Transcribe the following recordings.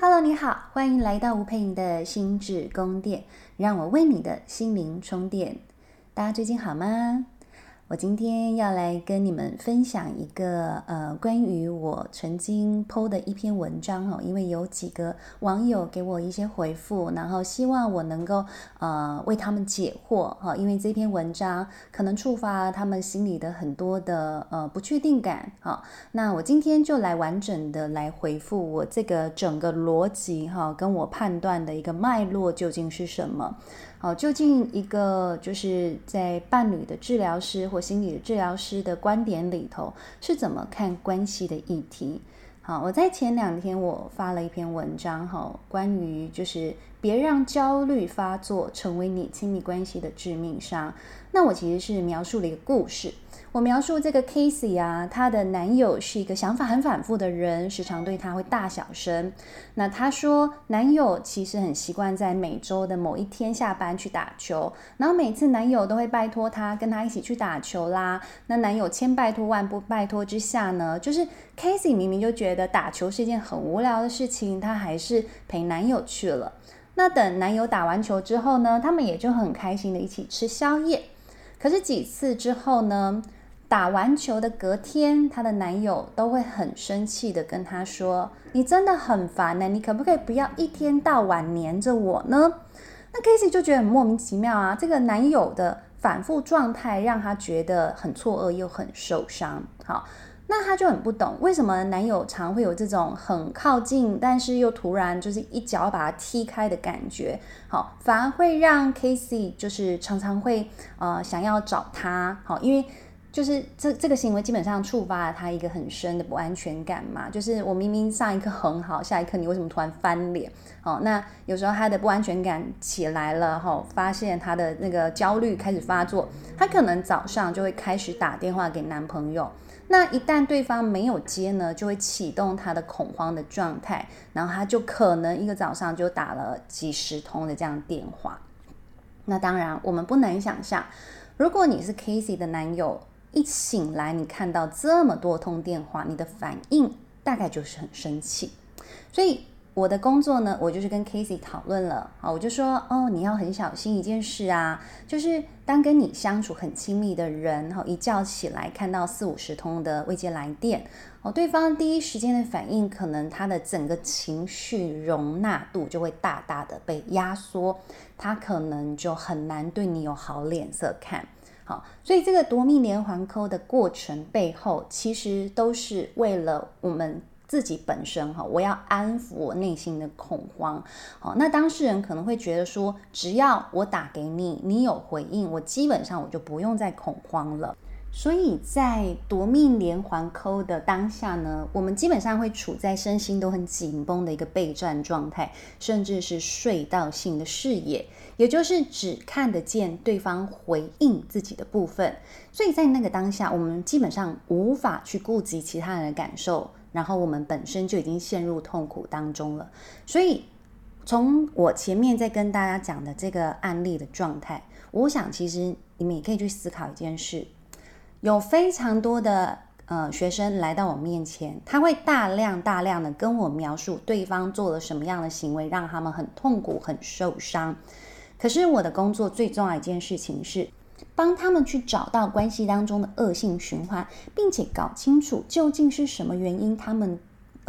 Hello，你好，欢迎来到吴佩颖的心智宫殿，让我为你的心灵充电。大家最近好吗？我今天要来跟你们分享一个呃，关于我曾经 PO 的一篇文章哦，因为有几个网友给我一些回复，然后希望我能够呃为他们解惑哈，因为这篇文章可能触发他们心里的很多的呃不确定感哈。那我今天就来完整的来回复我这个整个逻辑哈，跟我判断的一个脉络究竟是什么。好，究竟一个就是在伴侣的治疗师或心理的治疗师的观点里头是怎么看关系的议题？好，我在前两天我发了一篇文章，哈，关于就是别让焦虑发作成为你亲密关系的致命伤。那我其实是描述了一个故事。我描述这个 Casey 啊，她的男友是一个想法很反复的人，时常对她会大小声。那她说，男友其实很习惯在每周的某一天下班去打球，然后每次男友都会拜托她跟他一起去打球啦。那男友千拜托万不拜托之下呢，就是 Casey 明明就觉得打球是一件很无聊的事情，她还是陪男友去了。那等男友打完球之后呢，他们也就很开心的一起吃宵夜。可是几次之后呢，打完球的隔天，她的男友都会很生气的跟她说：“你真的很烦呢，你可不可以不要一天到晚黏着我呢？”那 Casey 就觉得很莫名其妙啊，这个男友的反复状态让她觉得很错愕又很受伤。好，那她就很不懂为什么男友常会有这种很靠近，但是又突然就是一脚把他踢开的感觉。好，反而会让 Casey 就是常常会呃想要找他。好，因为。就是这这个行为基本上触发了他一个很深的不安全感嘛。就是我明明上一刻很好，下一刻你为什么突然翻脸？哦，那有时候他的不安全感起来了，哈，发现他的那个焦虑开始发作，他可能早上就会开始打电话给男朋友。那一旦对方没有接呢，就会启动他的恐慌的状态，然后他就可能一个早上就打了几十通的这样电话。那当然，我们不难想象，如果你是 Casey 的男友。一醒来，你看到这么多通电话，你的反应大概就是很生气。所以我的工作呢，我就是跟 Casey 讨论了啊，我就说哦，你要很小心一件事啊，就是当跟你相处很亲密的人，哈，一觉起来看到四五十通的未接来电，哦，对方第一时间的反应，可能他的整个情绪容纳度就会大大的被压缩，他可能就很难对你有好脸色看。好，所以这个夺命连环扣的过程背后，其实都是为了我们自己本身哈，我要安抚我内心的恐慌。好，那当事人可能会觉得说，只要我打给你，你有回应，我基本上我就不用再恐慌了。所以在夺命连环扣的当下呢，我们基本上会处在身心都很紧绷的一个备战状态，甚至是隧道性的视野。也就是只看得见对方回应自己的部分，所以在那个当下，我们基本上无法去顾及其他人的感受，然后我们本身就已经陷入痛苦当中了。所以，从我前面在跟大家讲的这个案例的状态，我想其实你们也可以去思考一件事：有非常多的呃学生来到我面前，他会大量大量的跟我描述对方做了什么样的行为，让他们很痛苦、很受伤。可是我的工作最重要一件事情是，帮他们去找到关系当中的恶性循环，并且搞清楚究竟是什么原因，他们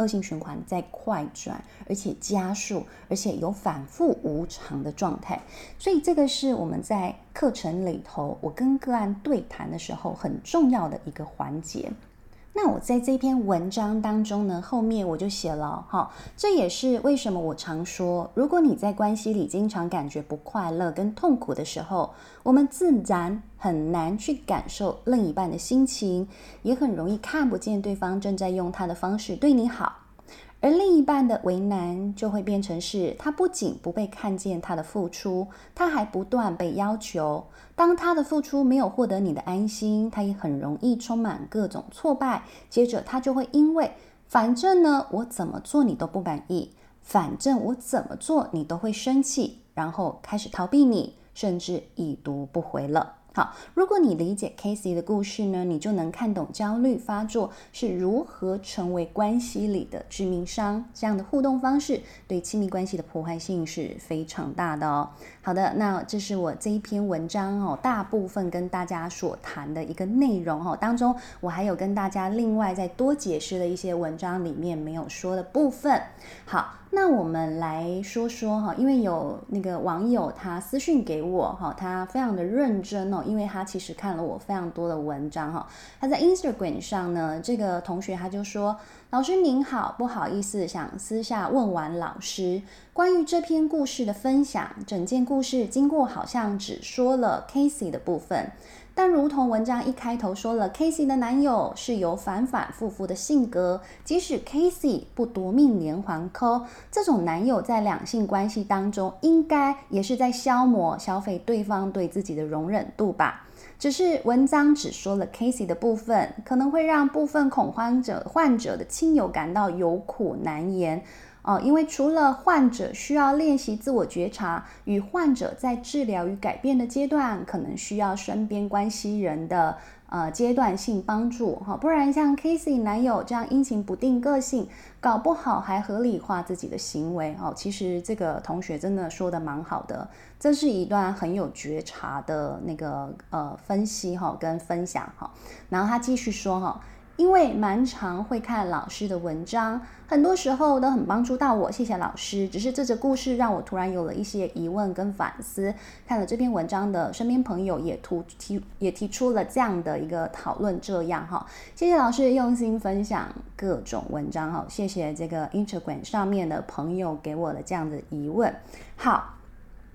恶性循环在快转，而且加速，而且有反复无常的状态。所以这个是我们在课程里头，我跟个案对谈的时候很重要的一个环节。那我在这篇文章当中呢，后面我就写了哈，这也是为什么我常说，如果你在关系里经常感觉不快乐跟痛苦的时候，我们自然很难去感受另一半的心情，也很容易看不见对方正在用他的方式对你好。而另一半的为难就会变成是，他不仅不被看见他的付出，他还不断被要求。当他的付出没有获得你的安心，他也很容易充满各种挫败。接着他就会因为，反正呢，我怎么做你都不满意，反正我怎么做你都会生气，然后开始逃避你，甚至已读不回了。好，如果你理解 Casey 的故事呢，你就能看懂焦虑发作是如何成为关系里的致命伤。这样的互动方式对亲密关系的破坏性是非常大的哦。好的，那这是我这一篇文章哦，大部分跟大家所谈的一个内容哦。当中我还有跟大家另外再多解释了一些文章里面没有说的部分。好。那我们来说说哈，因为有那个网友他私信给我哈，他非常的认真哦，因为他其实看了我非常多的文章哈。他在 Instagram 上呢，这个同学他就说：“老师您好，不好意思，想私下问完老师关于这篇故事的分享。整件故事经过好像只说了 Casey 的部分。”但如同文章一开头说了，Casey 的男友是有反反复复的性格，即使 Casey 不夺命连环扣，这种男友在两性关系当中，应该也是在消磨、消费对方对自己的容忍度吧。只是文章只说了 Casey 的部分，可能会让部分恐慌者、患者的亲友感到有苦难言。哦，因为除了患者需要练习自我觉察，与患者在治疗与改变的阶段，可能需要身边关系人的呃阶段性帮助哈，不然像 Casey 男友这样阴晴不定个性，搞不好还合理化自己的行为哦。其实这个同学真的说的蛮好的，这是一段很有觉察的那个呃分析哈跟分享哈。然后他继续说哈。因为蛮常会看老师的文章，很多时候都很帮助到我，谢谢老师。只是这则故事让我突然有了一些疑问跟反思。看了这篇文章的身边朋友也突提也提出了这样的一个讨论，这样哈，谢谢老师用心分享各种文章哈，谢谢这个 Instagram 上面的朋友给我的这样的疑问，好。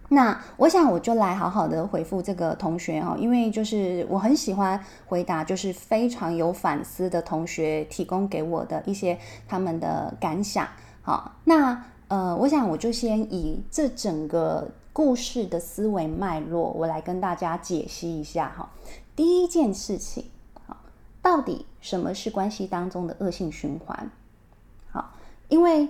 那我想我就来好好的回复这个同学哈，因为就是我很喜欢回答，就是非常有反思的同学提供给我的一些他们的感想。好，那呃，我想我就先以这整个故事的思维脉络，我来跟大家解析一下哈。第一件事情，好，到底什么是关系当中的恶性循环？好，因为。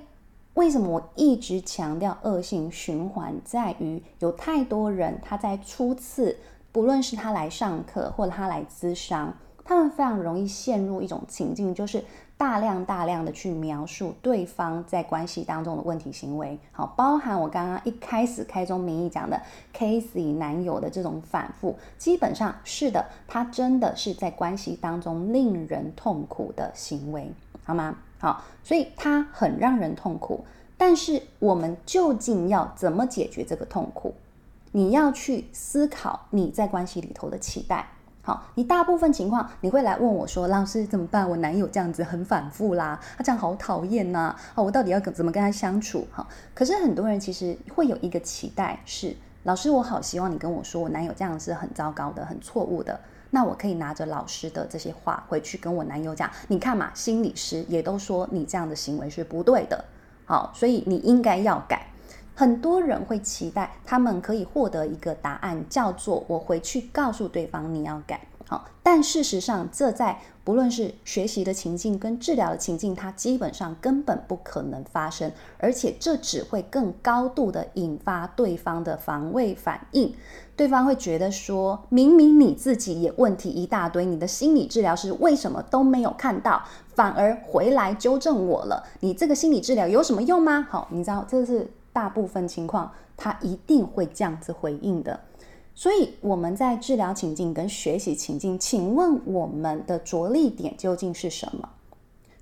为什么我一直强调恶性循环？在于有太多人他在初次，不论是他来上课或者他来咨商，他们非常容易陷入一种情境，就是大量大量的去描述对方在关系当中的问题行为。好，包含我刚刚一开始开宗明义讲的 Casey 男友的这种反复，基本上是的，他真的是在关系当中令人痛苦的行为，好吗？好，所以它很让人痛苦，但是我们究竟要怎么解决这个痛苦？你要去思考你在关系里头的期待。好，你大部分情况你会来问我说：“老师怎么办？我男友这样子很反复啦，他这样好讨厌呐！哦，我到底要怎么跟他相处？”好，可是很多人其实会有一个期待是：老师，我好希望你跟我说，我男友这样是很糟糕的，很错误的。那我可以拿着老师的这些话回去跟我男友讲，你看嘛，心理师也都说你这样的行为是不对的，好，所以你应该要改。很多人会期待他们可以获得一个答案，叫做我回去告诉对方你要改。好，但事实上，这在不论是学习的情境跟治疗的情境，它基本上根本不可能发生，而且这只会更高度的引发对方的防卫反应。对方会觉得说，明明你自己也问题一大堆，你的心理治疗师为什么都没有看到，反而回来纠正我了？你这个心理治疗有什么用吗？好，你知道这是大部分情况，他一定会这样子回应的。所以我们在治疗情境跟学习情境，请问我们的着力点究竟是什么？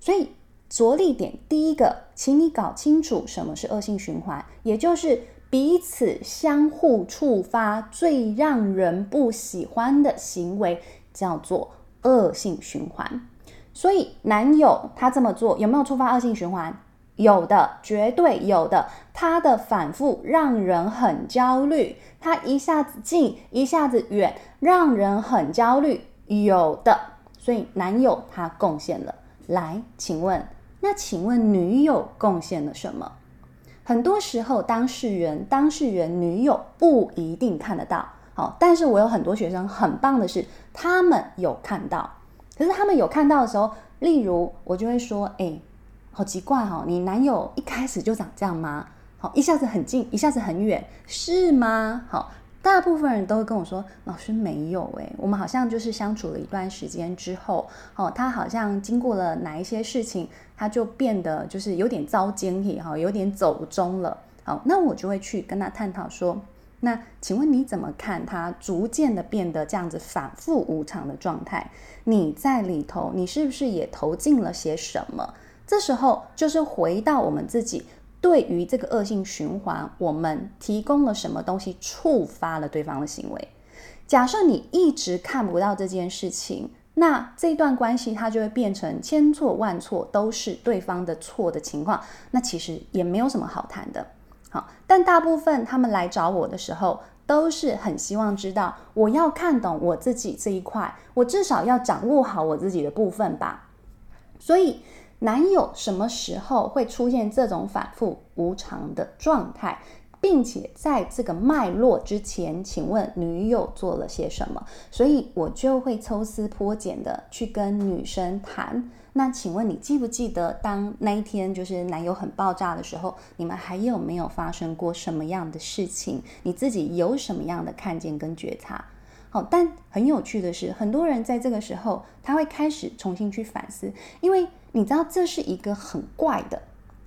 所以着力点第一个，请你搞清楚什么是恶性循环，也就是彼此相互触发最让人不喜欢的行为，叫做恶性循环。所以男友他这么做有没有触发恶性循环？有的，绝对有的。他的反复让人很焦虑，他一下子近，一下子远，让人很焦虑。有的，所以男友他贡献了。来，请问，那请问女友贡献了什么？很多时候，当事人、当事人女友不一定看得到。好，但是我有很多学生很棒的是，他们有看到。可是他们有看到的时候，例如我就会说，哎。好奇怪哈，你男友一开始就长这样吗？好，一下子很近，一下子很远，是吗？好，大部分人都会跟我说：“老师没有诶，我们好像就是相处了一段时间之后，哦，他好像经过了哪一些事情，他就变得就是有点遭奸体哈，有点走中了。好，那我就会去跟他探讨说：那请问你怎么看他逐渐的变得这样子反复无常的状态？你在里头，你是不是也投进了些什么？这时候就是回到我们自己。”对于这个恶性循环，我们提供了什么东西触发了对方的行为？假设你一直看不到这件事情，那这段关系它就会变成千错万错都是对方的错的情况，那其实也没有什么好谈的。好，但大部分他们来找我的时候，都是很希望知道，我要看懂我自己这一块，我至少要掌握好我自己的部分吧。所以。男友什么时候会出现这种反复无常的状态，并且在这个脉络之前，请问女友做了些什么？所以我就会抽丝剥茧的去跟女生谈。那请问你记不记得，当那一天就是男友很爆炸的时候，你们还有没有发生过什么样的事情？你自己有什么样的看见跟觉察？好，但很有趣的是，很多人在这个时候，他会开始重新去反思，因为。你知道这是一个很怪的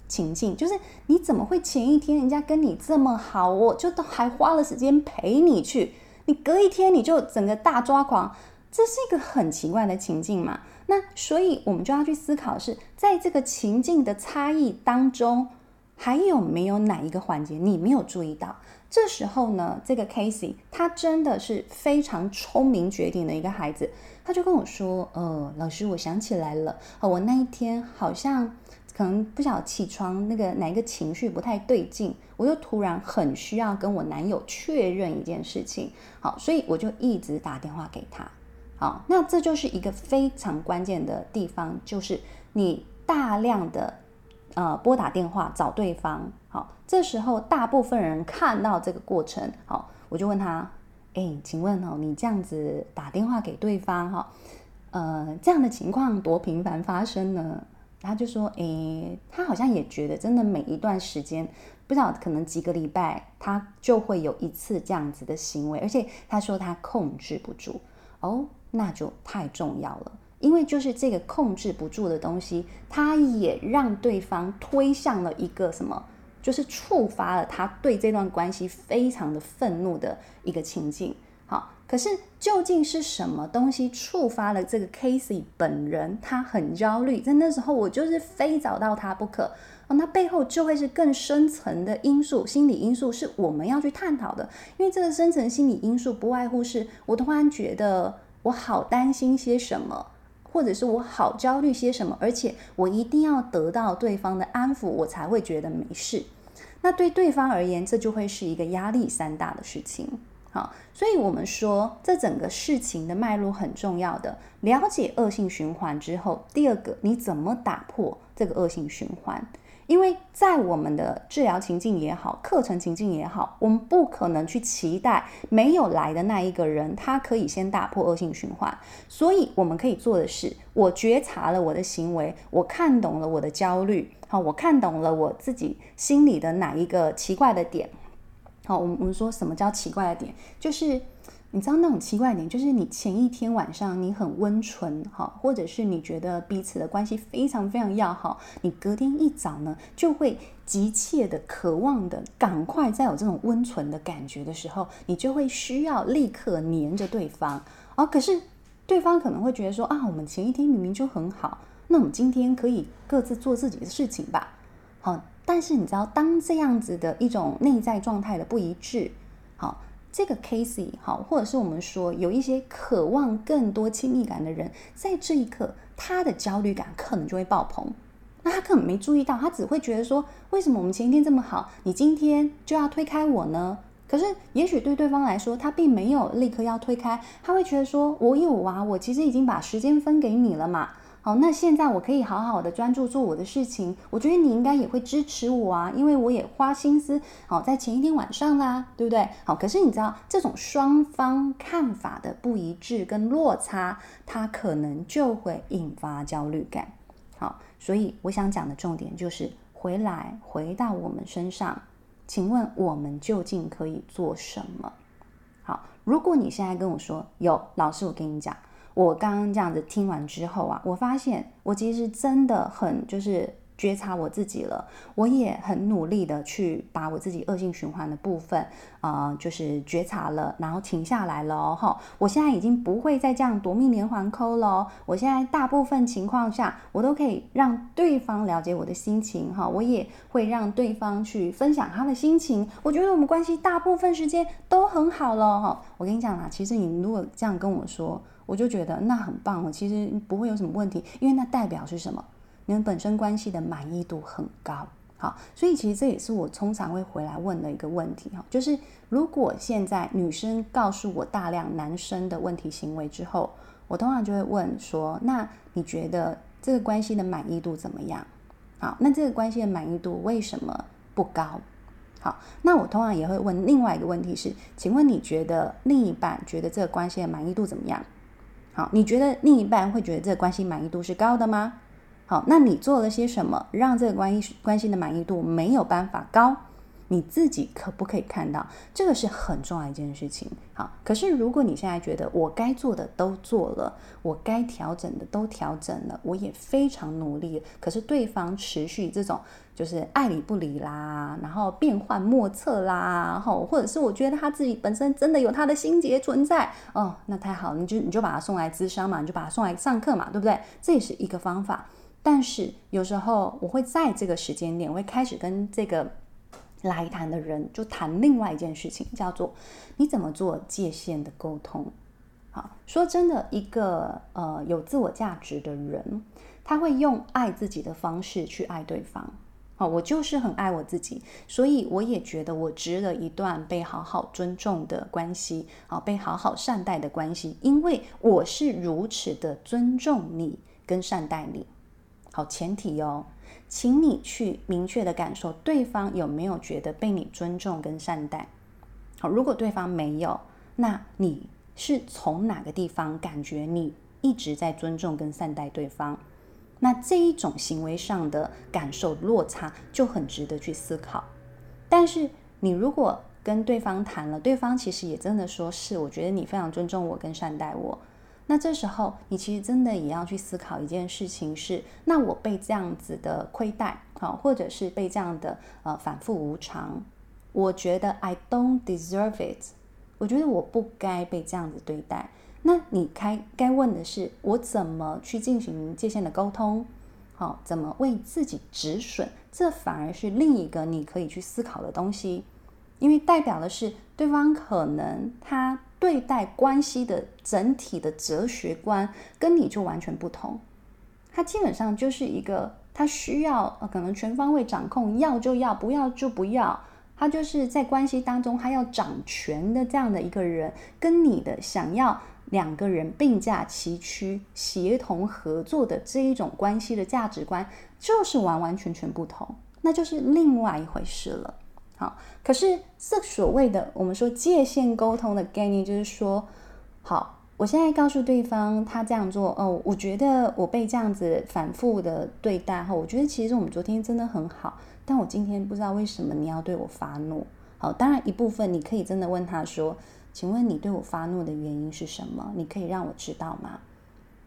情境，就是你怎么会前一天人家跟你这么好，我就都还花了时间陪你去，你隔一天你就整个大抓狂，这是一个很奇怪的情境嘛？那所以我们就要去思考是，在这个情境的差异当中，还有没有哪一个环节你没有注意到？这时候呢，这个 Casey 他真的是非常聪明绝顶的一个孩子。他就跟我说：“呃，老师，我想起来了，我那一天好像可能不晓起床那个哪一个情绪不太对劲，我就突然很需要跟我男友确认一件事情，好，所以我就一直打电话给他，好，那这就是一个非常关键的地方，就是你大量的呃拨打电话找对方，好，这时候大部分人看到这个过程，好，我就问他。”哎，请问哦，你这样子打电话给对方哈，呃，这样的情况多频繁发生呢？他就说，哎，他好像也觉得，真的每一段时间，不知道可能几个礼拜，他就会有一次这样子的行为，而且他说他控制不住。哦，那就太重要了，因为就是这个控制不住的东西，他也让对方推向了一个什么？就是触发了他对这段关系非常的愤怒的一个情境。好，可是究竟是什么东西触发了这个 Casey 本人？他很焦虑，在那时候我就是非找到他不可。哦，那背后就会是更深层的因素，心理因素是我们要去探讨的。因为这个深层心理因素不外乎是我突然觉得我好担心些什么，或者是我好焦虑些什么，而且我一定要得到对方的安抚，我才会觉得没事。那对对方而言，这就会是一个压力山大的事情。好，所以我们说，这整个事情的脉络很重要的。了解恶性循环之后，第二个，你怎么打破这个恶性循环？因为在我们的治疗情境也好，课程情境也好，我们不可能去期待没有来的那一个人，他可以先打破恶性循环。所以我们可以做的是，我觉察了我的行为，我看懂了我的焦虑，好，我看懂了我自己心里的哪一个奇怪的点。好，我们我们说什么叫奇怪的点，就是。你知道那种奇怪点，就是你前一天晚上你很温存哈，或者是你觉得彼此的关系非常非常要好，你隔天一早呢就会急切的渴望的赶快再有这种温存的感觉的时候，你就会需要立刻黏着对方哦。可是对方可能会觉得说啊，我们前一天明明就很好，那我们今天可以各自做自己的事情吧。好，但是你知道，当这样子的一种内在状态的不一致，好。这个 Casey 好，或者是我们说有一些渴望更多亲密感的人，在这一刻，他的焦虑感可能就会爆棚。那他可能没注意到，他只会觉得说，为什么我们前一天这么好，你今天就要推开我呢？可是，也许对对方来说，他并没有立刻要推开，他会觉得说，我有啊，我其实已经把时间分给你了嘛。好，那现在我可以好好的专注做我的事情。我觉得你应该也会支持我啊，因为我也花心思好在前一天晚上啦，对不对？好，可是你知道这种双方看法的不一致跟落差，它可能就会引发焦虑感。好，所以我想讲的重点就是回来回到我们身上，请问我们究竟可以做什么？好如果你现在跟我说有老师，我跟你讲，我刚刚这样子听完之后啊，我发现我其实真的很就是。觉察我自己了，我也很努力的去把我自己恶性循环的部分，啊、呃，就是觉察了，然后停下来了哦，哈，我现在已经不会再这样夺命连环扣了，我现在大部分情况下，我都可以让对方了解我的心情，哈，我也会让对方去分享他的心情，我觉得我们关系大部分时间都很好了，哈，我跟你讲啊，其实你如果这样跟我说，我就觉得那很棒哦，其实不会有什么问题，因为那代表是什么？你们本身关系的满意度很高，好，所以其实这也是我通常会回来问的一个问题哈，就是如果现在女生告诉我大量男生的问题行为之后，我通常就会问说，那你觉得这个关系的满意度怎么样？好，那这个关系的满意度为什么不高？好，那我通常也会问另外一个问题是，请问你觉得另一半觉得这个关系的满意度怎么样？好，你觉得另一半会觉得这个关系满意度是高的吗？好，那你做了些什么，让这个关系关系的满意度没有办法高？你自己可不可以看到？这个是很重要一件事情。好，可是如果你现在觉得我该做的都做了，我该调整的都调整了，我也非常努力，可是对方持续这种就是爱理不理啦，然后变幻莫测啦，然后或者是我觉得他自己本身真的有他的心结存在哦，那太好了，你就你就把他送来咨商嘛，你就把他送来上课嘛，对不对？这也是一个方法。但是有时候我会在这个时间点，我会开始跟这个来谈的人就谈另外一件事情，叫做你怎么做界限的沟通。好，说真的，一个呃有自我价值的人，他会用爱自己的方式去爱对方。好，我就是很爱我自己，所以我也觉得我值得一段被好好尊重的关系，好，被好好善待的关系，因为我是如此的尊重你跟善待你。好，前提哦，请你去明确的感受对方有没有觉得被你尊重跟善待。好，如果对方没有，那你是从哪个地方感觉你一直在尊重跟善待对方？那这一种行为上的感受落差就很值得去思考。但是你如果跟对方谈了，对方其实也真的说是，我觉得你非常尊重我跟善待我。那这时候，你其实真的也要去思考一件事情是：那我被这样子的亏待，好，或者是被这样的呃反复无常，我觉得 I don't deserve it，我觉得我不该被这样子对待。那你该该问的是，我怎么去进行界限的沟通？好，怎么为自己止损？这反而是另一个你可以去思考的东西，因为代表的是对方可能他。对待关系的整体的哲学观跟你就完全不同，他基本上就是一个他需要呃可能全方位掌控，要就要，不要就不要，他就是在关系当中他要掌权的这样的一个人，跟你的想要两个人并驾齐驱、协同合作的这一种关系的价值观就是完完全全不同，那就是另外一回事了。好，可是这所谓的我们说界限沟通的概念，就是说，好，我现在告诉对方他这样做，哦，我觉得我被这样子反复的对待后，我觉得其实我们昨天真的很好，但我今天不知道为什么你要对我发怒。好，当然一部分你可以真的问他说，请问你对我发怒的原因是什么？你可以让我知道吗？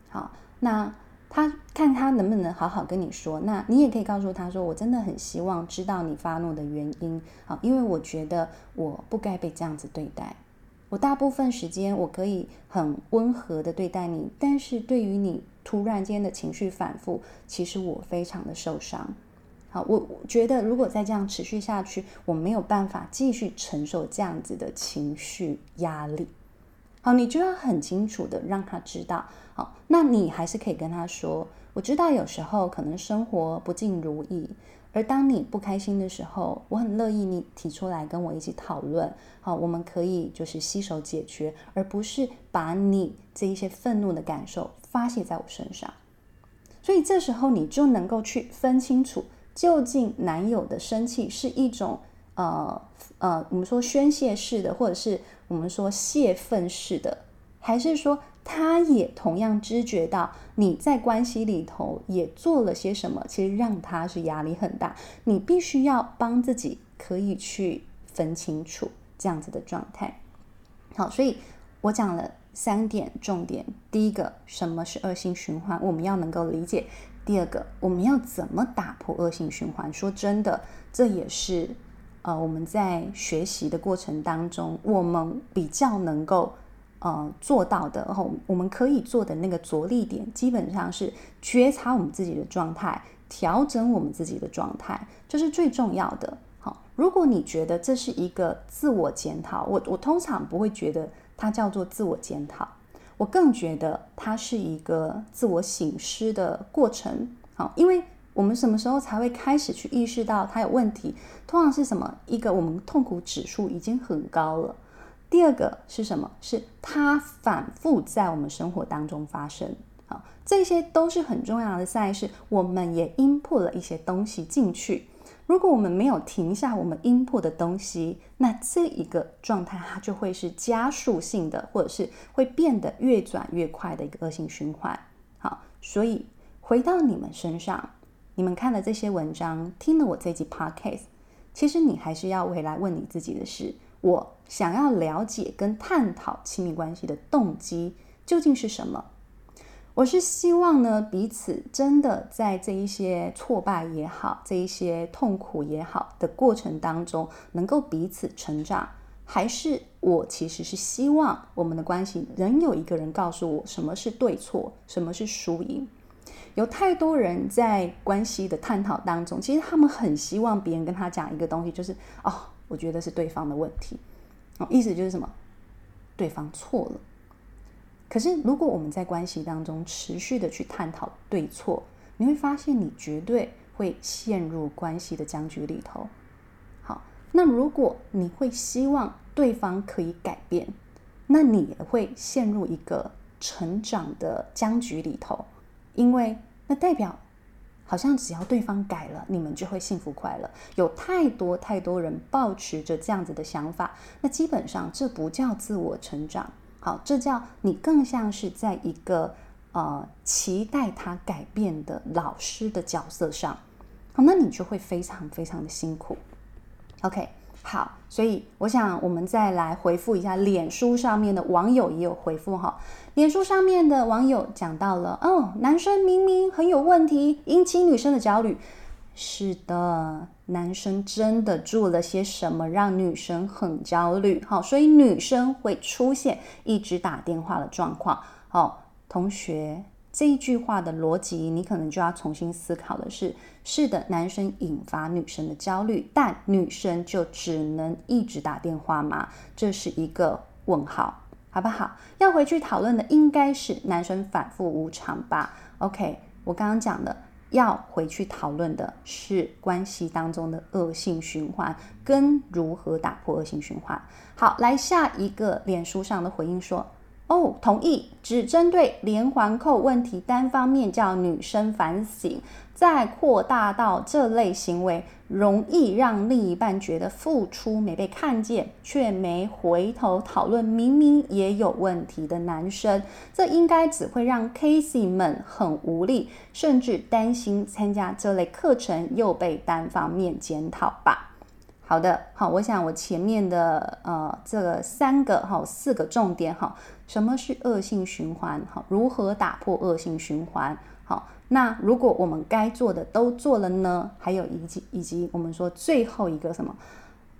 好，那。他看他能不能好好跟你说，那你也可以告诉他说，我真的很希望知道你发怒的原因，好，因为我觉得我不该被这样子对待。我大部分时间我可以很温和的对待你，但是对于你突然间的情绪反复，其实我非常的受伤。好，我觉得如果再这样持续下去，我没有办法继续承受这样子的情绪压力。好，你就要很清楚的让他知道。那你还是可以跟他说，我知道有时候可能生活不尽如意，而当你不开心的时候，我很乐意你提出来跟我一起讨论。好，我们可以就是携手解决，而不是把你这一些愤怒的感受发泄在我身上。所以这时候你就能够去分清楚，究竟男友的生气是一种呃呃，我们说宣泄式的，或者是。我们说泄愤式的，还是说他也同样知觉到你在关系里头也做了些什么，其实让他是压力很大。你必须要帮自己可以去分清楚这样子的状态。好，所以我讲了三点重点。第一个，什么是恶性循环？我们要能够理解。第二个，我们要怎么打破恶性循环？说真的，这也是呃我们在学习的过程当中，我们比较能够呃做到的。然后我们可以做的那个着力点，基本上是觉察我们自己的状态，调整我们自己的状态，这是最重要的。好，如果你觉得这是一个自我检讨，我我通常不会觉得它叫做自我检讨。我更觉得它是一个自我醒思的过程，好，因为我们什么时候才会开始去意识到它有问题？通常是什么？一个我们痛苦指数已经很高了。第二个是什么？是它反复在我们生活当中发生，好，这些都是很重要的赛事。我们也 input 了一些东西进去。如果我们没有停下我们 input 的东西，那这一个状态它就会是加速性的，或者是会变得越转越快的一个恶性循环。好，所以回到你们身上，你们看了这些文章，听了我这集 podcast，其实你还是要回来问你自己的是：我想要了解跟探讨亲密关系的动机究竟是什么？我是希望呢，彼此真的在这一些挫败也好，这一些痛苦也好的过程当中，能够彼此成长，还是我其实是希望我们的关系仍有一个人告诉我什么是对错，什么是输赢。有太多人在关系的探讨当中，其实他们很希望别人跟他讲一个东西，就是哦，我觉得是对方的问题，哦，意思就是什么？对方错了。可是，如果我们在关系当中持续的去探讨对错，你会发现你绝对会陷入关系的僵局里头。好，那如果你会希望对方可以改变，那你也会陷入一个成长的僵局里头，因为那代表好像只要对方改了，你们就会幸福快乐。有太多太多人抱持着这样子的想法，那基本上这不叫自我成长。好，这叫你更像是在一个呃期待他改变的老师的角色上，好，那你就会非常非常的辛苦。OK，好，所以我想我们再来回复一下脸书上面的网友也有回复哈，脸书上面的网友讲到了哦，男生明明很有问题，引起女生的焦虑。是的，男生真的做了些什么让女生很焦虑？好，所以女生会出现一直打电话的状况。好，同学，这一句话的逻辑，你可能就要重新思考的是：是的，男生引发女生的焦虑，但女生就只能一直打电话吗？这是一个问号，好不好？要回去讨论的应该是男生反复无常吧？OK，我刚刚讲的。要回去讨论的是关系当中的恶性循环，跟如何打破恶性循环。好，来下一个脸书上的回应说：“哦，同意，只针对连环扣问题，单方面叫女生反省。”再扩大到这类行为，容易让另一半觉得付出没被看见，却没回头讨论明明也有问题的男生，这应该只会让 Casey 们很无力，甚至担心参加这类课程又被单方面检讨吧。好的，好，我想我前面的呃这个三个哈四个重点哈，什么是恶性循环？哈，如何打破恶性循环？好。那如果我们该做的都做了呢？还有以及以及我们说最后一个什么？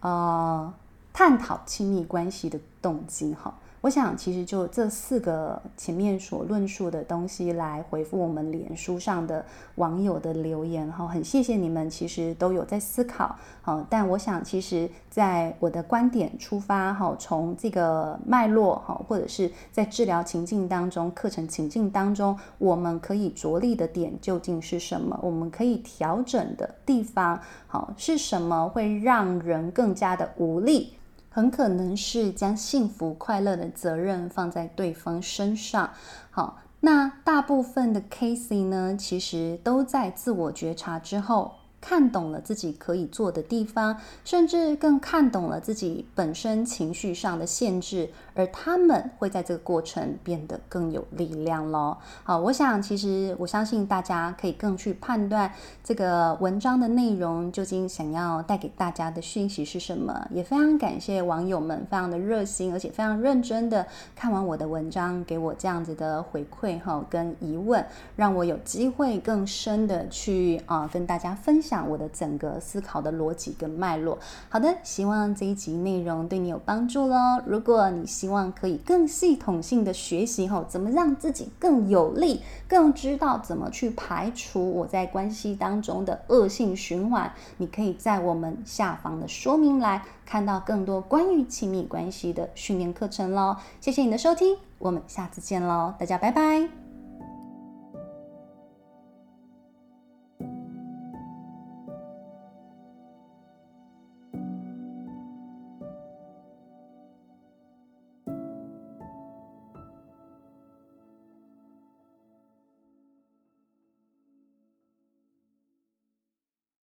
呃，探讨亲密关系的动机哈。我想，其实就这四个前面所论述的东西来回复我们脸书上的网友的留言哈，很谢谢你们，其实都有在思考。好，但我想，其实在我的观点出发哈，从这个脉络哈，或者是在治疗情境当中、课程情境当中，我们可以着力的点究竟是什么？我们可以调整的地方好是什么？会让人更加的无力。很可能是将幸福快乐的责任放在对方身上。好，那大部分的 Casey 呢，其实都在自我觉察之后，看懂了自己可以做的地方，甚至更看懂了自己本身情绪上的限制，而他们会在这个过程变得更有力量咯。好，我想其实我相信大家可以更去判断这个文章的内容究竟想要带给大家的讯息是什么。也非常感谢网友们非常的热心，而且非常认真的看完我的文章，给我这样子的回馈哈跟疑问，让我有机会更深的去啊跟大家分享我的整个思考的逻辑跟脉络。好的，希望这一集内容对你有帮助喽。如果你希望可以更系统性的学习后，怎么让自己更有力，更知道怎么去排除我在关系当中的恶性循环，你可以在我们下方的说明栏看到更多关于亲密关系的训练课程喽。谢谢你的收听，我们下次见喽，大家拜拜。